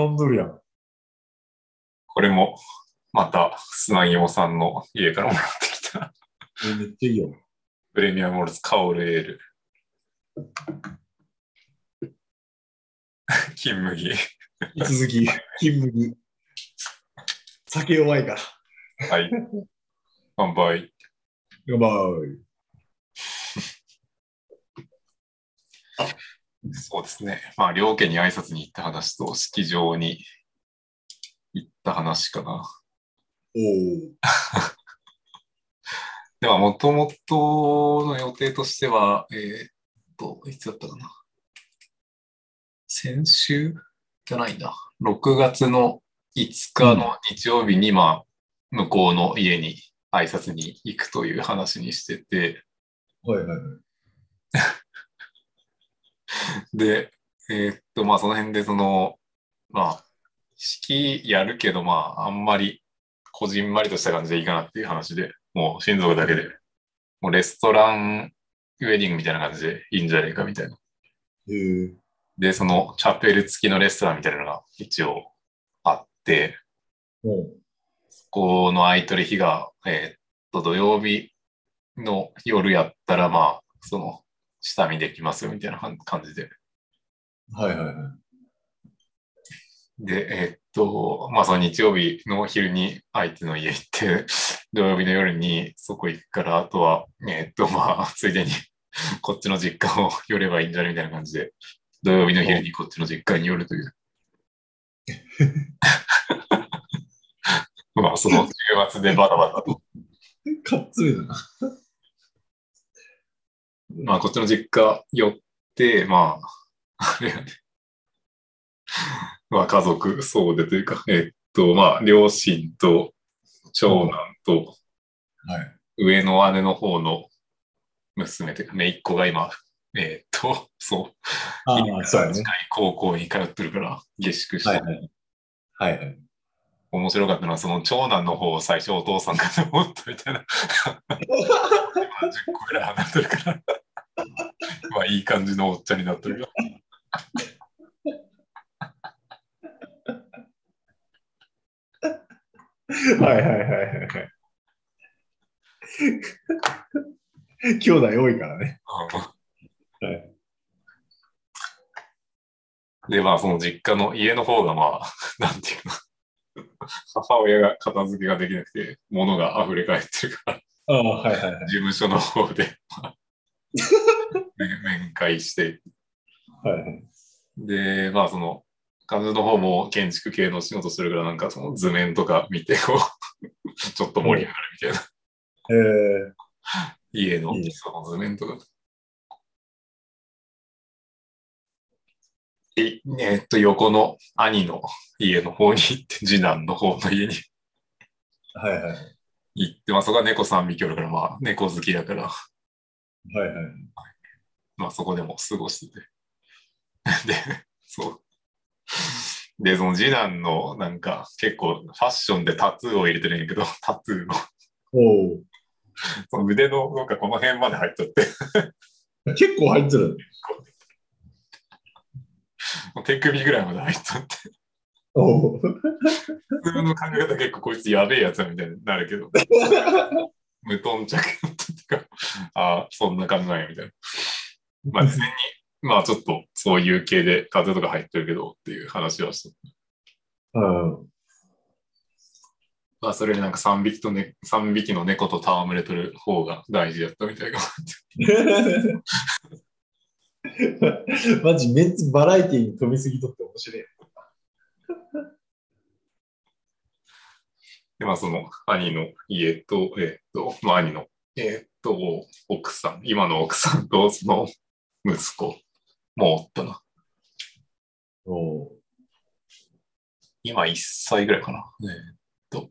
飲んどるやん。これも、また、砂肝さんの家からもらってきた、えめっちゃいいよ。プレミアムモルツカオルエール。金麦。引き続き、金麦。酒弱いから。はい。乾杯。乾杯。そうですね。まあ、両家に挨拶に行った話と、式場に行った話かな。おお。では、もともとの予定としては、えーっと、いつだったかな。先週じゃないんだ。6月の5日の日曜日に、まあ、向こうの家に挨拶に行くという話にしてて、はいはいはい。で、えーっと、まあ、その辺で、その、まあ、式やるけど、まあ、あんまり、こじんまりとした感じでいいかなっていう話で、もう親族だけで、もうレストランウェディングみたいな感じでいいんじゃないかみたいな。で、そのチャペル付きのレストランみたいなのが一応あって、そこの空いてる日が、えーっと、土曜日の夜やったら、まあ、その、下見できますよみたいな感じで。はいはいはい。で、えーっと、まあ、その日曜日の昼に相手の家行って、土曜日の夜にそこ行くから、あとは、えーっと、まあ、ついでに こっちの実家を 寄ればいいんじゃないみたいな感じで、土曜日の昼にこっちの実家に寄るという。まあ、その週末でバタバタと。かっつめだな。まあ、こっちの実家寄って、まあ、あれやね。まあ、家族総出というか、えーっと、まあ、両親と長男と、はい。上の姉の方の娘というか、姪っ子が今、えーっと、そう、あそうやね近。い高校に通ってるから、下宿して、はいはい。はいはい。面白かったのは、その長男の方を最初お父さんかと思ったみたいな。今10個ぐらい離れてるから、まあいい感じのおっちゃんになってるよ。はいはいはいはいはい。兄弟多いからね。はいで、まあ、その実家の家の方が、まあ、なんていうの、母親が片付けができなくて、物が溢れ返ってるから、ああ、はいはいはい。事務所の方で、まあ面 面会して、はいはい。で、まあ、その、彼女の方も建築系の仕事するから、なんかその図面とか見て、こう、ちょっと盛り上がるみたいな、えー、家のその図面とか。ええっと、横の兄の家の方に行って、次男の方の家に。はいはい。行って、まあ、そこは猫3匹おるから、まあ、猫好きだから、はいはい。まあ、そこでも過ごしてて。で、そう。で、その次男の、なんか、結構、ファッションでタトゥーを入れてるんやけど、タトゥーの、おお。その腕の、なんかこの辺まで入っちゃって、結構入ってる。もう手首ぐらいまで入っちゃって、おお。普通の考え方結構こいつやべえやつだみたいになるけど、無頓着か、ああ、そんな考えみたいな。まあ、事前に、まあちょっとそういう系でタトゥーとか入ってるけどっていう話はした。うん。まあ、それでなんか3匹と、ね、3匹の猫と戯れてる方が大事だったみたいな。マジ、メンツバラエティに飛びすぎとって面白い。で、まあ、その兄の家と、えーっと、まあ、兄の、えーっと、奥さん、今の奥さんとその息子もおったな。おお。今1歳ぐらいかな。えーっと、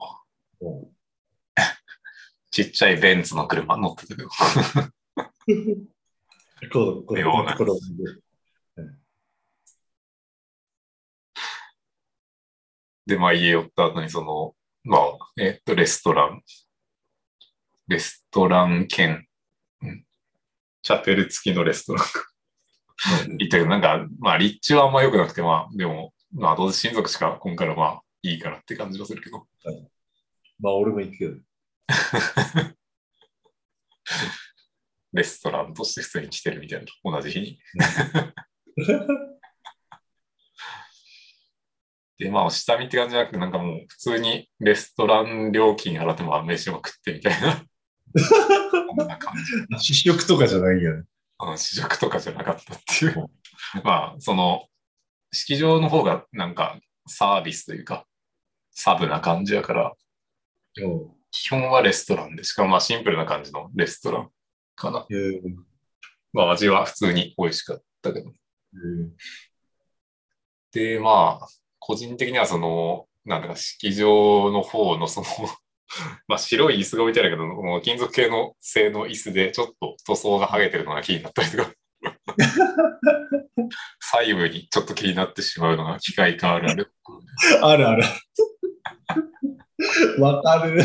お ちっちゃいベンツの車乗ってたけど。こう、ここれ、で、まあ、家寄った後に、その、まあ、えーっと、レストラン、レストラン兼、うんチャペル付きのレストラン行 ったけど、なんか、まあ、立地はあんま良くなくて、まあ、でも、まあ、どうせ親族しか今からまあいいからって感じはするけど。まあ、俺も行くけど。レストランとして普通に来てるみたいな、同じ日に。で、まあ、下見って感じじゃなくて、なんかもう普通にレストラン料金払っても飯を食ってみたいな。こんな感じ。試食とかじゃないよね。うん試食とかじゃなかったっていう。まあ、その、式場の方がなんかサービスというか、サブな感じやから、うん基本はレストランで、しかもまあシンプルな感じのレストランかな。えーまあ味は普通に美味しかったけど。えーで、まあ、個人的にはその、なんだか式場の方のその、まあ白い椅子が置いてあるけど、もう金属系の製の椅子でちょっと塗装が剥げてるのが気になったりとか、細部にちょっと気になってしまうのが機械化あるある。あるある。わかる。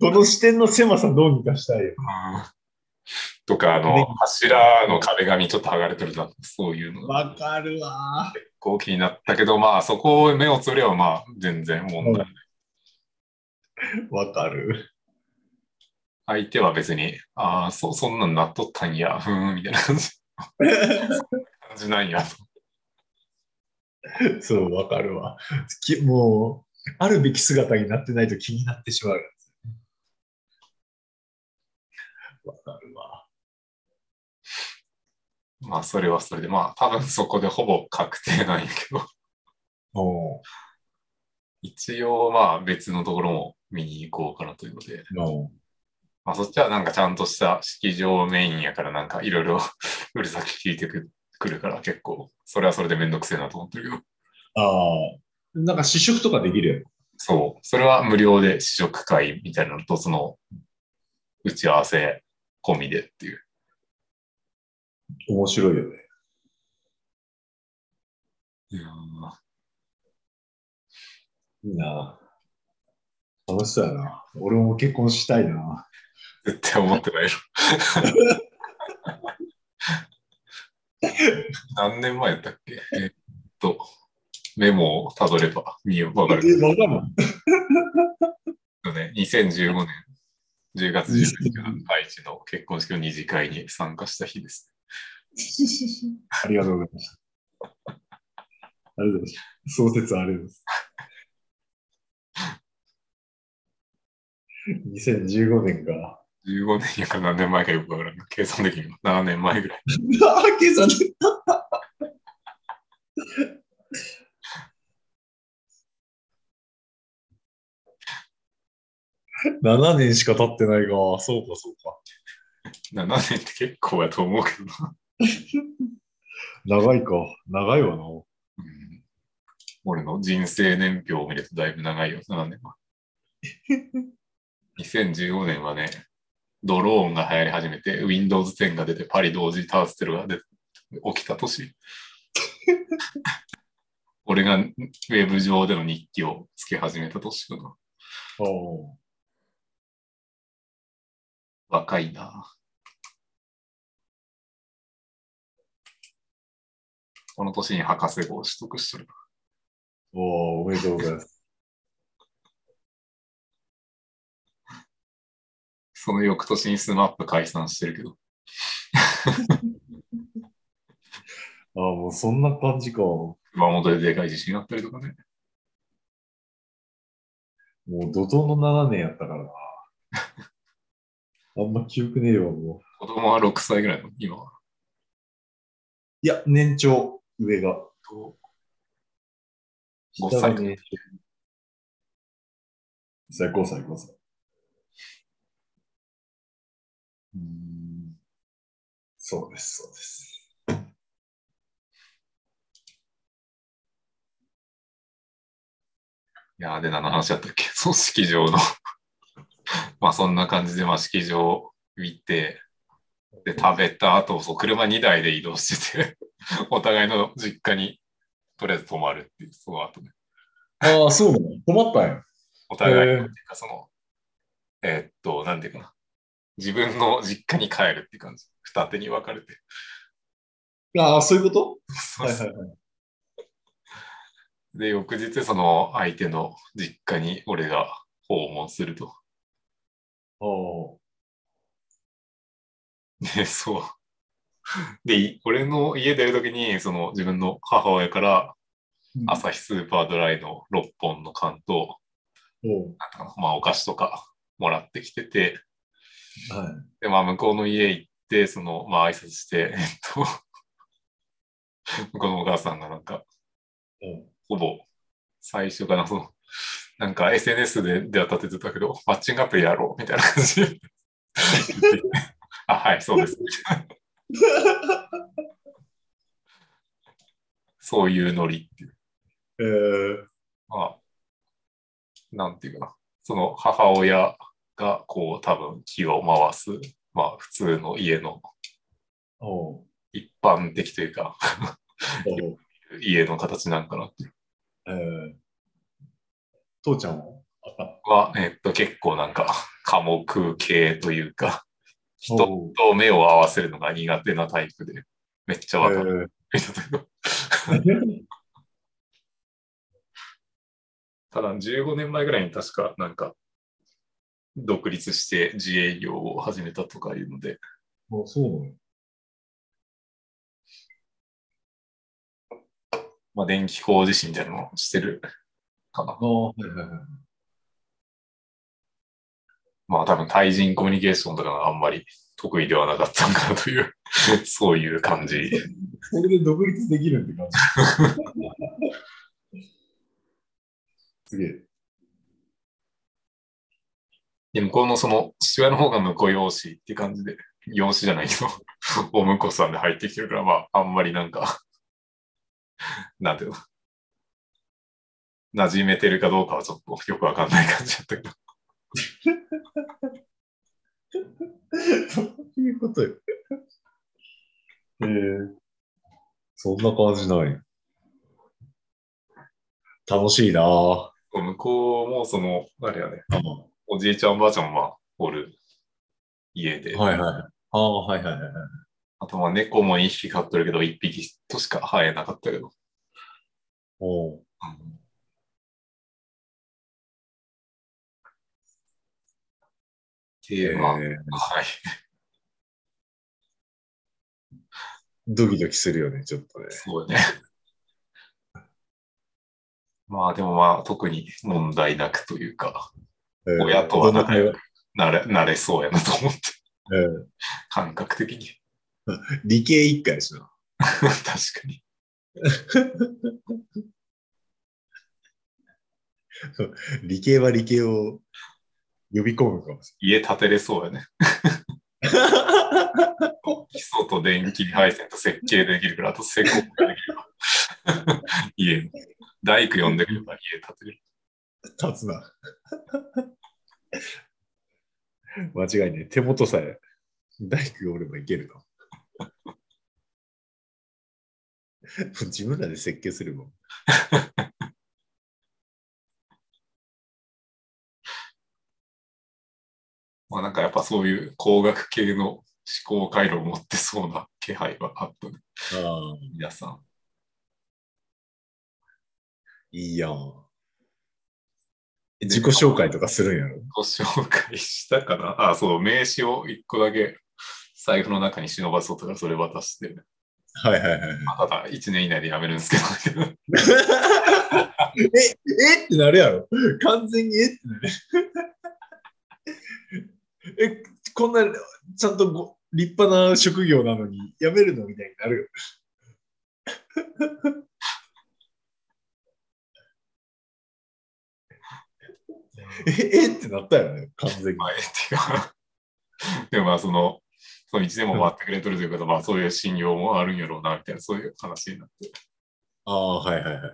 この視点の狭さどうにかしたいよ。うん とか、あのね、柱の壁紙ちょっと剥がれてるな、そういうのがわかるわ。こう気になったけど、まあそこを目をつぶればまあ全然問題ない。わかる。相手は別に、ああ、そそんなんなっとったんや、ふーん、みたいな感じ感じなんや。そう、わかるわ。きもう、あるべき姿になってないと気になってしまう。わかるわ。まあそれはそれで、まあ多分そこでほぼ確定なんやけど、お一応まあ別のところも見に行こうかなというので、のまあそっちはなんかちゃんとした式場メインやからなんかいろいろ うるさく聞いてくくるから結構、それはそれでめんどくせえなと思ってるけど、ああ。なんか試食とかできるよ。そう、それは無料で試食会みたいなのと、その打ち合わせ込みでっていう。面白いよね。いやーいいな。楽しそうやな。俺も結婚したいな。絶対思ってないよ。何年前やったっけ？えーっと、メモをたどれば見よわかるえ、わかんない。よね。2015年10月19日が愛知の結婚式の二次会に参加した日です。ありがとうございました。ありがとうございます。創設ありがとうございます。2015年か。15年やから何年前かよくわからんが計算的にも7年前ぐらい。計算で。7年しか経ってないが、そうか、そうか。7年って結構やと思うけどな。長いか。長いわな。うん俺の人生年表を見るとだいぶ長いよ、7年は。2015年はね、ドローンが流行り始めて、Windows 10が出て、パリ同時多発テロが出て起きた年。俺がウェブ上での日記をつけ始めた年かな。若いな。この年に博士号を取得しとるな。おうおめでとうございます。その翌年にスマップ解散してるけど。ああ、もうそんな感じか。も熊本ででかい地震あったりとかね。う怒涛の7年やったからな。あんま記憶ねえわ、もう。子供は6歳ぐらいの、今は。いや、年長、上が。5下が歳。年長。歳、5歳、5歳。うーん。そうです、そうです。いやーで、何の話だったっけ？そう、式場の。まあ、そんな感じで、まあ、式場見て、で、食べた後、そう、車2台で移動してて、お互いの実家に、とりあえず泊まるっていう、その後ね。ああ、そうなの困ったんや。お互いっていうか、その、えーっと、なんていうかな。自分の実家に帰るっていう感じ。二手に分かれて。ああ、そういうこと？そうそうはいはいはい。で、翌日、その相手の実家に俺が訪問すると。おで、そう。で、い俺の家出るときに、その自分の母親からー朝日スーパードライの6本の缶と、おうなんまあお菓子とかもらってきてて、はい。で、まあ向こうの家行って、その、まあ挨拶して、えっと、向こうのお母さんがなんか、おうほぼ最初かな、その、なんか SNS で出会ったっててたけど、マッチングアプリやろうみたいな感じ。あ、はい、そうです。そういうノリっていう。えー、まあ、なんていうかな。その母親がこう多分気を回す、まあ普通の家の一般的というか、家の形なんかなっていう。えー、父ちゃんは？あは、えっと、結構なんか、寡黙系というか、人と目を合わせるのが苦手なタイプで、めっちゃわかる。えー ただ、15年前ぐらいに確か、なんか、独立して自営業を始めたとかいうので、あそうなのまあ、電気工事士みたいなのをしてるかな。ああ、はいはいはい。まあ、多分対人コミュニケーションとかがあんまり得意ではなかったのかなという、そういう感じ。それで独立できるって感じ。すげえ。で、向こうのその父親の方が婿養子って感じで、養子じゃないけど、お婿さんで入ってきてるから、まあ、あんまりなんか、なんていうの、馴染めてるかどうかはちょっとよくわかんない感じだったけど。どういうことよ。えー、そんな感じない。楽しいなぁ。向こうもその、あれやね、あおじいちゃんおばあちゃんはおる家で、はいはい。ああ、はいはいはい。あとまあ猫も2匹飼っとるけど、1匹としか生えなかったけど、おうっていう、まあ、えーはい。ドキドキするよね、ちょっとね。そうね。まあでもまあ特に問題なくというか、えー親とはななれなれそうやなと思って、えー感覚的に。理系一回やしな。確かに。理系は理系を呼び込むかもし家建てれそうやね。れない。基礎と電気配線と設計できるから、あと施工ができれば。家の。大工呼んでくれば家建てれる。立つな。間違いねえ。手元さえ大工がおればいけるな。自分らで設計するもん。まあなんかやっぱそういう工学系の思考回路を持ってそうな気配はあったね。ああ、皆さん。いいやん。自己紹介とかするんやろ？ご紹介したかな？あ、そう、名刺を一個だけ財布の中に忍ばそうとかそれ渡して、はいはいはい。まあただ1年以内で辞めるんですけど、え、えってなるやろ完全にえってなる。え、こんなちゃんとご立派な職業なのに辞めるのみたいになるよ。え、えってなったよね、完全に。まあ、えっていうか、でもまあその、その1年も待ってくれとるということは、まあそういう信用もあるんやろうな、みたいな、そういう話になって。ああ、はいはいはいはい。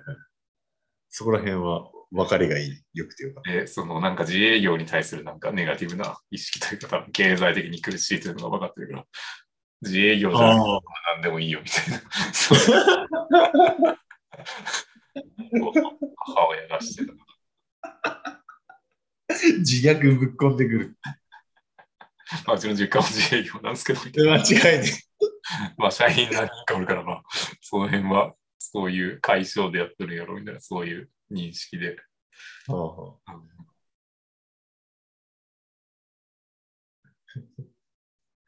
そこら辺は分かりがいい、よくてよかっで、そのなんか自営業に対するなんかネガティブな意識というか、多分経済的に苦しいというのが分かってるから、自営業じゃなでもいいよみたいな。母親がしてた。自虐ぶっこんでくる。まあ、うちの実家も自営業なんですけど、間違いね。まあ、社員何人かおるから、まあ、その辺は、そういう解消でやってるんやろみたいな、そういう認識で。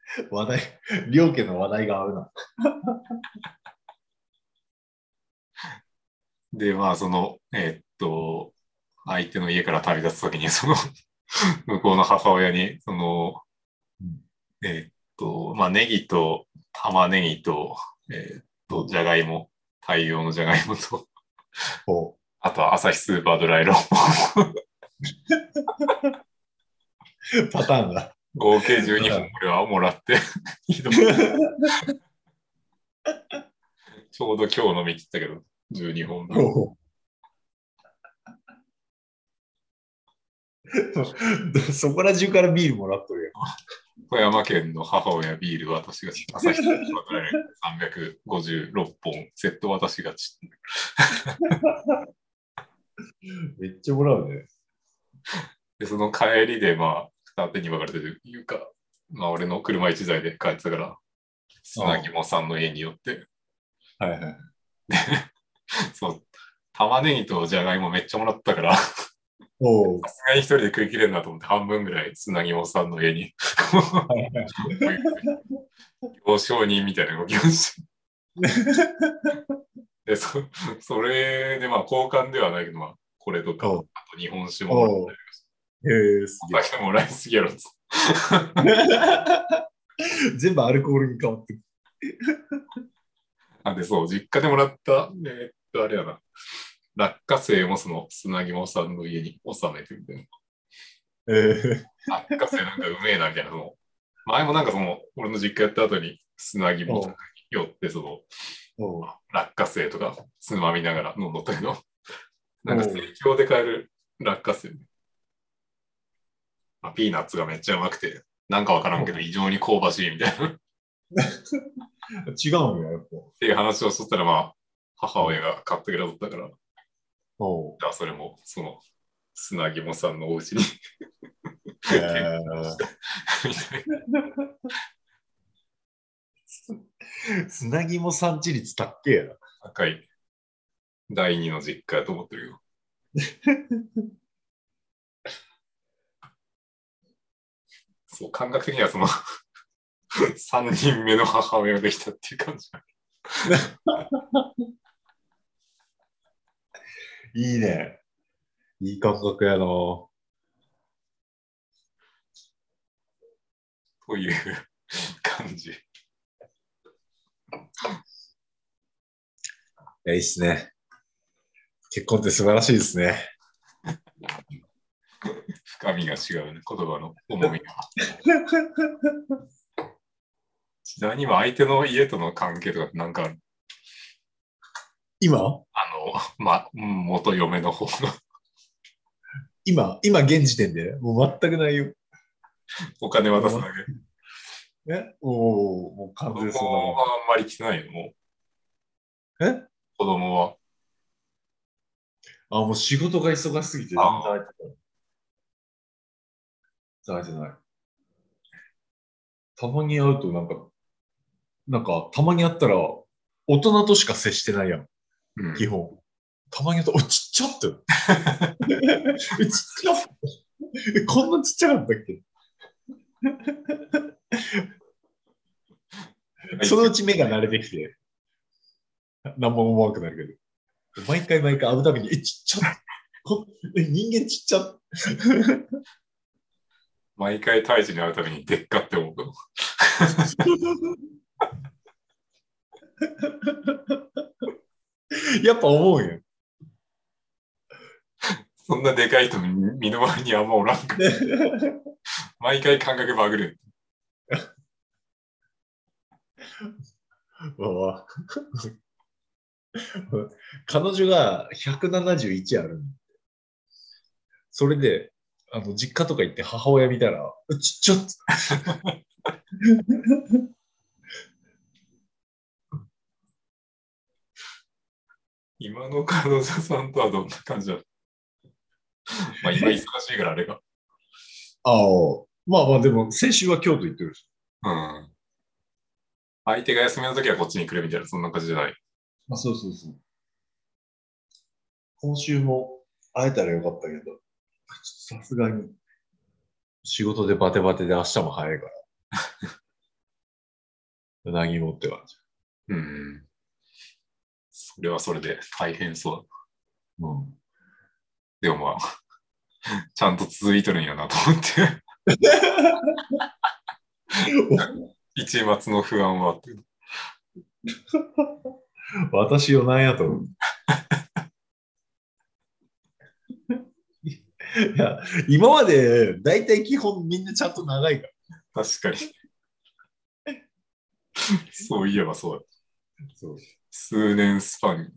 話題、両家の話題が合うな。で、まあ、その、えーっと、相手の家から旅立つときに、その、向こうの母親に、そのうん、えーっと、まあ、ネギと玉ねぎと、えーっと、じゃがいも、大量のじゃがいもと、ほあとは朝日スーパードライロン。う。パターンだ。合計12本これはもらって、ちょうど今日飲み切ったけど、12本分。ほうそこら中からビールもらっとる富山県の母親ビール私が朝日スーパードライロン356本セット私がち。めっちゃもらうね。で、その帰りで、まあ、二手に分かれてるというか、まあ、俺の車一台で帰ってたから、砂肝さんの家に寄って、はいはい。そう、玉ねぎとじゃがいもめっちゃもらったから、さ。すがに一人で食い切れんなと思って、半分ぐらい砂肝さんの家に、行商人みたいな動きをして。で、そそれで、まあ、交換ではないけど、まあ、これとか、あと日本酒ももらったりへえ、すげお酒もらいすぎやろ。全部アルコールに変わってく。あ、で、そう、実家でもらった、えーっと、あれやな、落花生もその砂肝さんの家に収めてみたいな。え落花生なんかうめえな、みたいな。その前もなんかその、俺の実家やった後に砂肝とかに寄って、その、落花生とかつまみながら飲んどったけど、なんか生協で買える落花生、まあ、ピーナッツがめっちゃうまくて、なんかわからんけど異常に香ばしいみたいな。っ 違うんや、やっぱ。ていう話をしとったら、まあ、母親が買ってくれとったから、おう。じゃあそれもその砂肝さんのお家に。砂肝産地率高えや。な。高い第二の実家やと思ってるよ。そう、感覚的にはその 3人目の母親ができたっていう感じ。いいね。いい感覚やな。という感じ。いいっすね。結婚って素晴らしいですね。深みが違うね、言葉の重みが。ちなみに今相手の家との関係とかなんかある？今？あの、ま、うん元嫁の方の今？今現時点で？もう全くないよ。お金渡すだけ？え？おおもう完子供全そうはあんまり来てないよ、もう。え？子供は。あ、もう仕事が忙しすぎて全然空いてない。ない。たまに会うとなんか、なんかたまに会ったら大人としか接してないやん、うん基本。たまに会うと、お、ちっちゃって。えちっちゃえこんなちっちゃかったっけ？そのうち目が慣れてきて、何も思わなくなるけど。毎回毎回会うたびに、え、ちっちゃこえ人間ちっちゃ毎回大地に会うたびにでっかって思うけど。やっぱ思うよ。そんなでかい人身の回りにあんまおらんから。毎回感覚バグる。まあ彼女が171あるんそれで、あの、実家とか行って母親見たら、ちっちゃっつ今の彼女さんとはどんな感じだまあ今忙しいからあれが。ああ、まあまあでも、先週は京都行ってるし。うん。相手が休みの時はこっちに来るみたいな、そんな感じじゃない？あ、そうそうそう。今週も会えたらよかったけど、ちょっとさすがに仕事でバテバテで明日も早いから。何もって感じ。うん。それはそれで大変そう。うん。でもまあ、ちゃんと続いとるんやなと思って、一末の不安はあって。私を何やと思う。いや、今まで大体基本みんなちゃんと長いから。確かに。そういえばそうだ。そう数年スパン、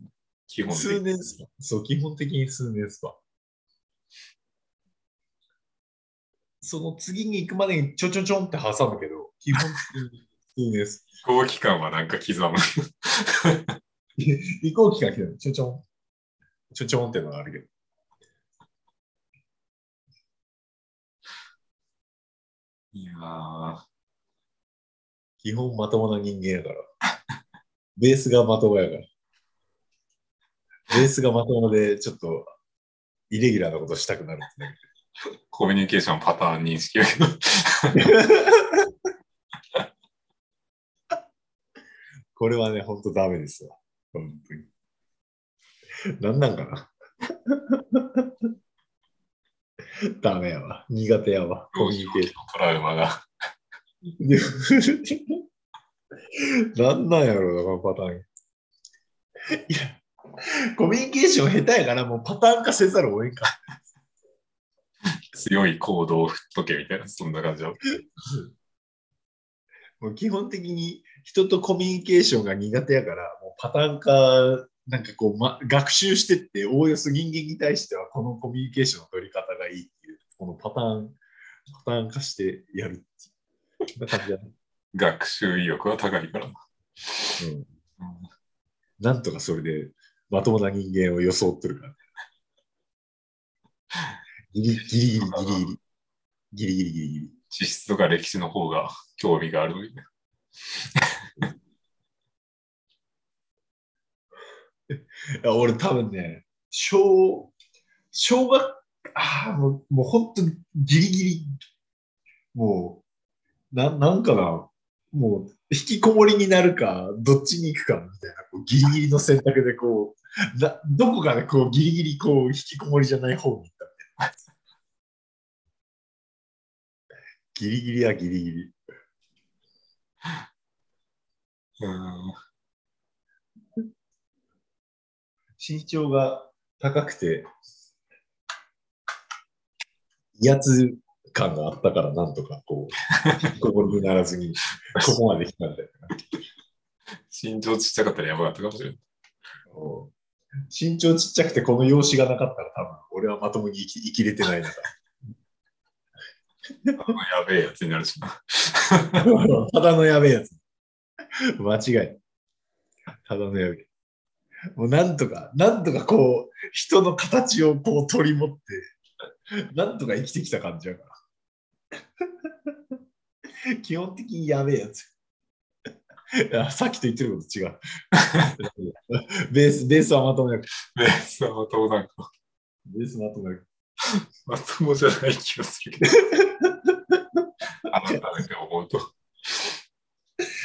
基本的数年スパン。そう、基本的に数年スパン。その次に行くまでにちょちょちょんって挟むけど、基本的に数年ス 飛行期間はなんか刻む。移行期間来てるちょちょん。ちょちょんってのがあるけど。いやー、基本まともな人間やから。ベースがまともやから。ベースがまともで、ちょっと、イレギュラーなことしたくなるってね。コミュニケーションパターン認識やけど。これはね、ほんとダメですわ。本当に。なんなんかな。ダメやわ。苦手やわ。コミュニケーシトラウマが。ョン。なんなんやろうな、このパターン。いや、コミュニケーション下手やから、もうパターン化せざるを得んか。強い行動を振っとけみたいな、そんな感じだ。もう基本的に人とコミュニケーションが苦手やから、もうパターン化、なんかこう、ま、学習してって、おおよそ人間に対してはこのコミュニケーションの取り方がいいっていう、このパターン、パターン化してやるっていう。感じだね。学習意欲は高いからな。うん。なんとかそれでまともな人間を装ってるから。ギリギリギリギリ ギリ。ギリギリギリギリ。地質とか歴史の方が興味があるのにね。俺多分ね、小、小学、ああ、もう、もう本当にギリギリ、もう、な、なんかな、もう、引きこもりになるか、どっちに行くかみたいな、こうギリギリの選択でこう、などこかでこう、ギリギリこう、引きこもりじゃない方に行ったみたいな。ギリギリはギリギリ。うん。身長が高くて、威圧感があったから、なんとかこう、引 きこもりにならずに、ここまで来たんだよな。身長ちっちゃかったらやばかったかもしれない。うん身長ちっちゃくて、この容姿がなかったら、多分俺はまともに生き生きれてないんだかやべえやつになるしな。ら。ただのやべえやつ。間違い。ただのやべえ。もうなんとか、なんとかこう、人の形をこう取り持って、なんとか生きてきた感じやから。基本的にやべえやつ。いやさっきと言ってること違う。ベース、ベースはまともやく。ベースはまともなんか、ベースまともやく。まともじゃない気がするけど。改めて思うと。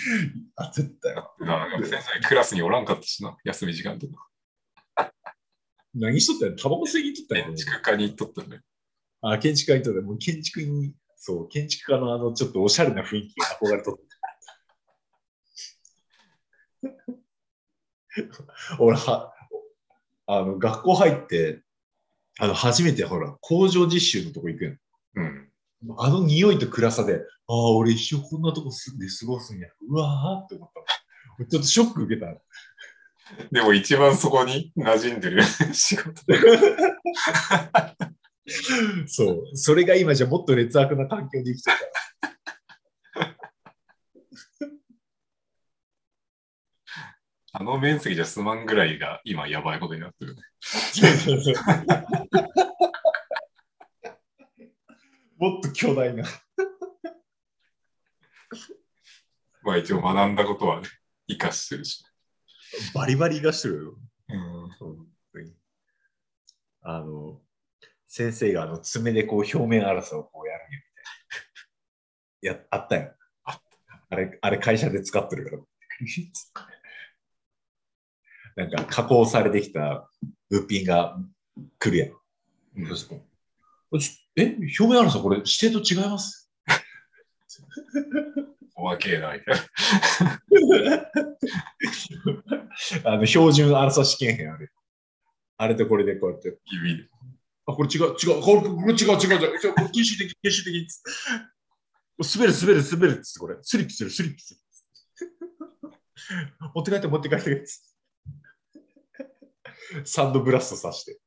あ、絶対。なんか先生クラスにおらんかったしな、休み時間とか。何しとったんや？タバコ吸いに行っとったんや建築家に行っとったね。あ、建築家にとって、もう建築に、そう、建築家のあの、ちょっとおしゃれな雰囲気が憧れとった。俺は、あの、学校入って、あの、初めてほら、工場実習のとこ行くやん。うん。あの匂いと暗さで、ああ、俺一生こんなとこ住んで過ごすんや。うわーって思ったの。ちょっとショック受けた。でも一番そこに馴染んでる 仕事で。そう。それが今じゃもっと劣悪な環境で生きてるから。あの面積じゃ済まんぐらいが今やばいことになってるね。もっと巨大な。まあ一応学んだことはね、生かしてるし。バリバリがしてるよ。うん。あの、先生があの爪でこう表面粗さをこうやるみたいな。や、あったよ。ああれ、あれ会社で使ってるから。なんか加工されてきた物品が来るやん。うんそうするとちえ、表面粗さこれ指定と違います？怖けえな、いな。あの標準粗さ試験編ある。あれとこれでこうやって。あ、これ違う、違う、これこれ違う、違う、違う、違う、これ禁止的、禁止的。滑る、滑る、滑るっつって、これ。スリップする、スリップする。持って帰って、持って帰ってサンドブラストさして。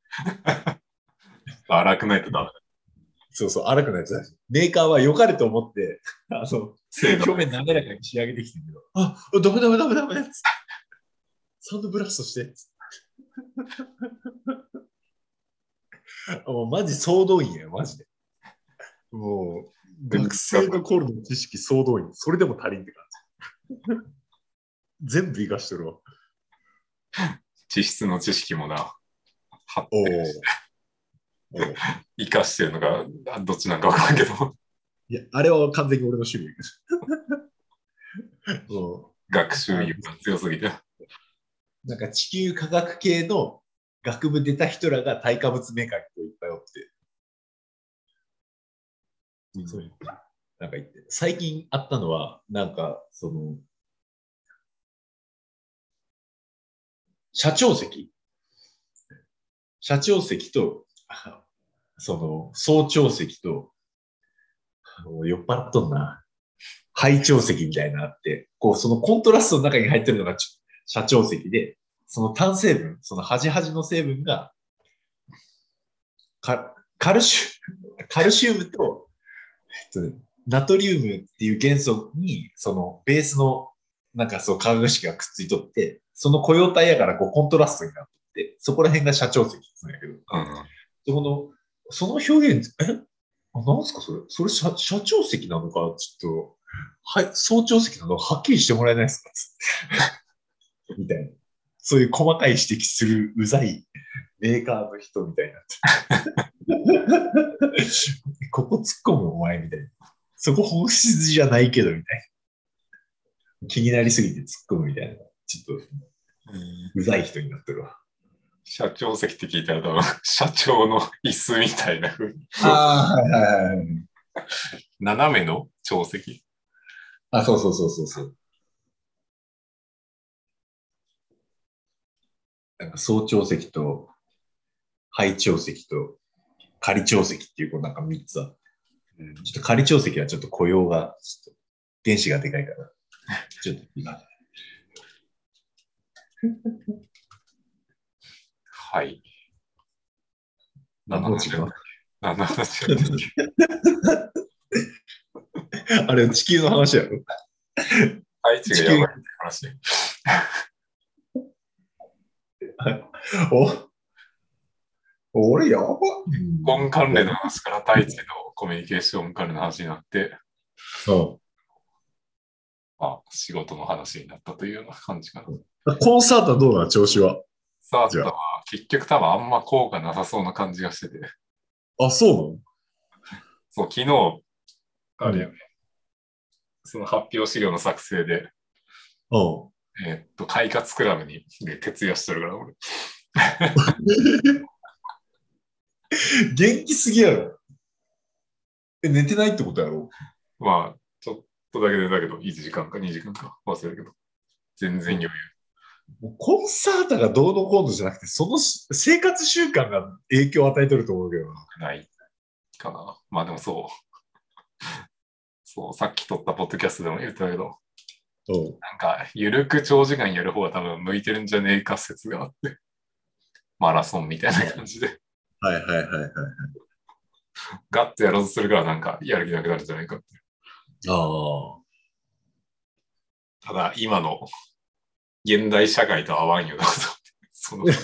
荒くないとダメだ。そうそう、荒くないやつだしメーカーは良かれと思って、あの、表面滑らかに仕上げてきてるけど、あ、ダメダメダメダメつってサンドブラストして。もうマジ総動員やよ、マジで。もう、学生の頃の知識総動員。それでも足りんって感じ。全部生かしてるわ。地質の知識もな、発展して。生かしてるのが、あどっちなんかわからんけど、いや、あれは完全に俺の趣味やけど。も学習意欲が強すぎて。うなんか地球科学系の学部出た人らが対化物メーカーにいっぱいおって。そうなんか言って、最近あったのは、なんか、その、社長席社長席と、あその、総長席と、酔っ払っとんな。拝長席みたいなあって、こう、そのコントラストの中に入ってるのが社長席で、その単成分、その端々の成分が、カルシュ、カルシウムと、えっと、ナトリウムっていう元素に、そのベースの、なんかそう、化学式がくっついとって、その雇用体やからこうコントラストになってて、そこら辺が社長席なんやけど、うん。そこの、その表現、え？あ、なんすか？それ？それ社社長席なのかちょっと、はい、総長席なのかはっきりしてもらえないですか？みたいな。そういう細かい指摘するうざいメーカーの人みたいになって。ここ突っ込むお前みたいな。そこ本質じゃないけどみたいな。気になりすぎて突っ込むみたいな。ちょっとうざい人になってるわ。社長席って聞いたら多分、社長の椅子みたいな風に、ああ、はいはいはい。斜めの長席？あ、そうそうそうそうそう。なんか総長席と、拝長席と、仮長席っていう、こうなんか3つあって、うんちょっと仮長席はちょっと雇用が、ちょっと、原子がでかいから、ちょっと今、はい。何の話か何の話だっけあれ、地球の話やろ？愛知がやばいって話。お？俺やば根関連の話から大地のコミュニケーション関連の話になって、うん。まあ、仕事の話になったというような感じかな。コンサートはどうなの？調子は。さあ、は結局多分あんま効果なさそうな感じがしてて。あ、そそう、昨日、あれよね、その発表資料の作成で、うなのえーっと、快活クラブにで徹夜してるから、俺。うん。元気すぎやろ。え、寝てないってことやろ？まあ、ちょっとだけでだけど、1時間か2時間か忘れるけど、全然余裕。もうコンサートがどうのこうのじゃなくて、そのし生活習慣が影響を与えてると思うけどな。ないかな。まあでもそう。そう、さっき撮ったポッドキャストでも言ってたけど、うん。なんか、ゆるく長時間やる方が多分向いてるんじゃねえか説があって、マラソンみたいな感じで、はいはいはいはい。ガッとやろうとするからなんかやる気なくなるんじゃないかって。ああ。ただ、今の現代社会と合わんよなと。その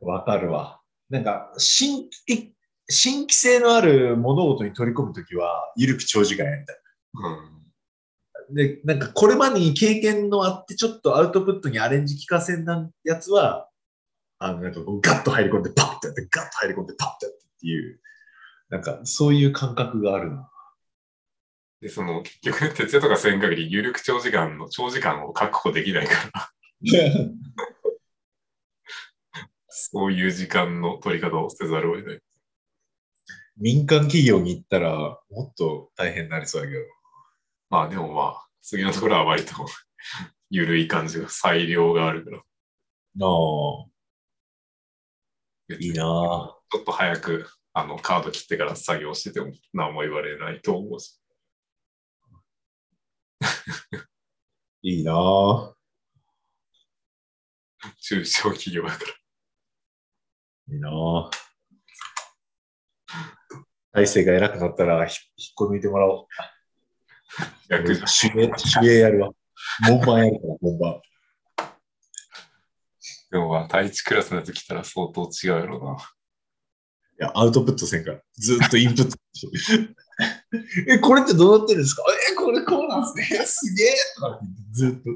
わかるわ。なんか、新規的、新規性のある物事に取り込むときは、ゆるく長時間やりたい。うん。で、なんかこれまでに経験のあって、ちょっとアウトプットにアレンジ聞かせんなやつは、あの、なんかガッと入り込んで、パッとやって、ガッと入り込んで、パッとやってっていう、なんかそういう感覚があるな。で、その、結局、徹夜とかせん限り、有力長時間の長時間を確保できないから、そういう時間の取り方をせざるを得ない。民間企業に行ったら、もっと大変になりそうだけど。まあでもまあ、次のところは割と緩い感じが、裁量があるから。ああ、いいなぁ。ちょっと早くあのカード切ってから作業してても何も言われないと思うし。いいなぁ。中小企業だから。いいなぁ。体制が偉くなったらひ引っこ抜いてもらおう。逆じゃん手芸、手芸やるわ。門番やるから、門番。でもまあ、第一クラスのやつ来たら相当違うやろうな。いや、アウトプットせんから。ずっとインプット。え、これってどうなってるんですか？え、これこうなんですね。すげえとかって言ってずっと、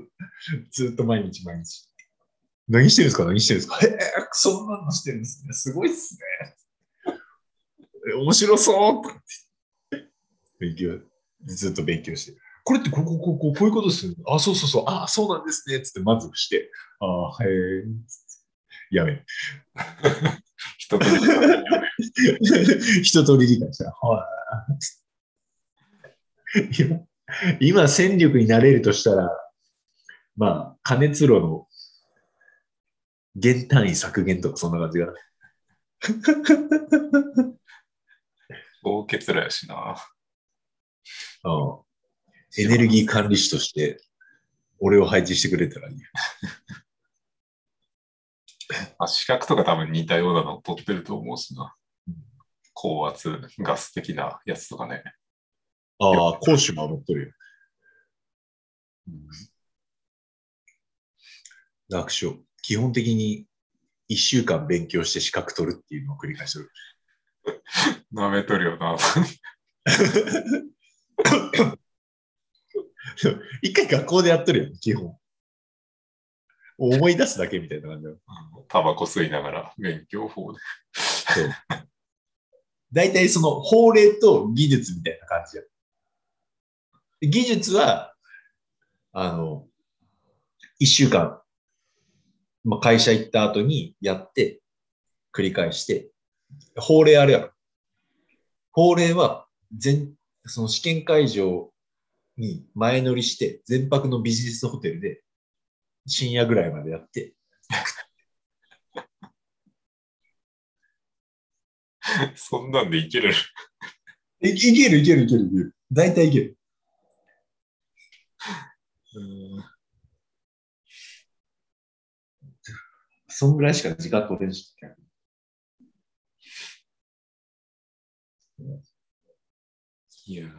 ずっと毎日毎日。何してるんですか？何してるんですか？えー、そんなのしてるんですね。すごいっすね。え面白そうとかって。勉強、ずっと勉強して。これってこうこうこうこうこういうことですよね？あ、そうそうそう。あ、そうなんですね。つってまずして。あ、へえ。やめる。人と理解一通り理解した。はい。今、今戦力になれるとしたら、まあ、加熱炉の減単位削減とかそんな感じが。高結露やしな。うんエネルギー管理士として、俺を配置してくれたらいい。まあ、資格とか多分似たようなのを取ってると思うしな。高圧ガス的なやつとかね。ああ、講師も持ってるよ。楽勝。基本的に一週間勉強して資格取るっていうのを繰り返してる。舐めとるよな。一回学校でやってるよ、基本。思い出すだけみたいな感じだよ。タバコ吸いながら勉強法で。大体その法令と技術みたいな感じや。技術は、あの、一週間、まあ、会社行った後にやって、繰り返して、法令あるやろ。法令は、全、その試験会場に前乗りして、全泊のビジネスホテルで、深夜ぐらいまでやって、そんなんでいける。いいけるいけるいけるいける。大体いける。うんそんぐらいしか時間取れんし。いやー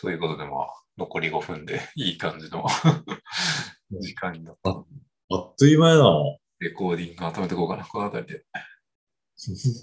ということで、まあ、残り5分でいい感じの時間になった。あっという間やな。レコーディングまとめていこうかな、この辺りで。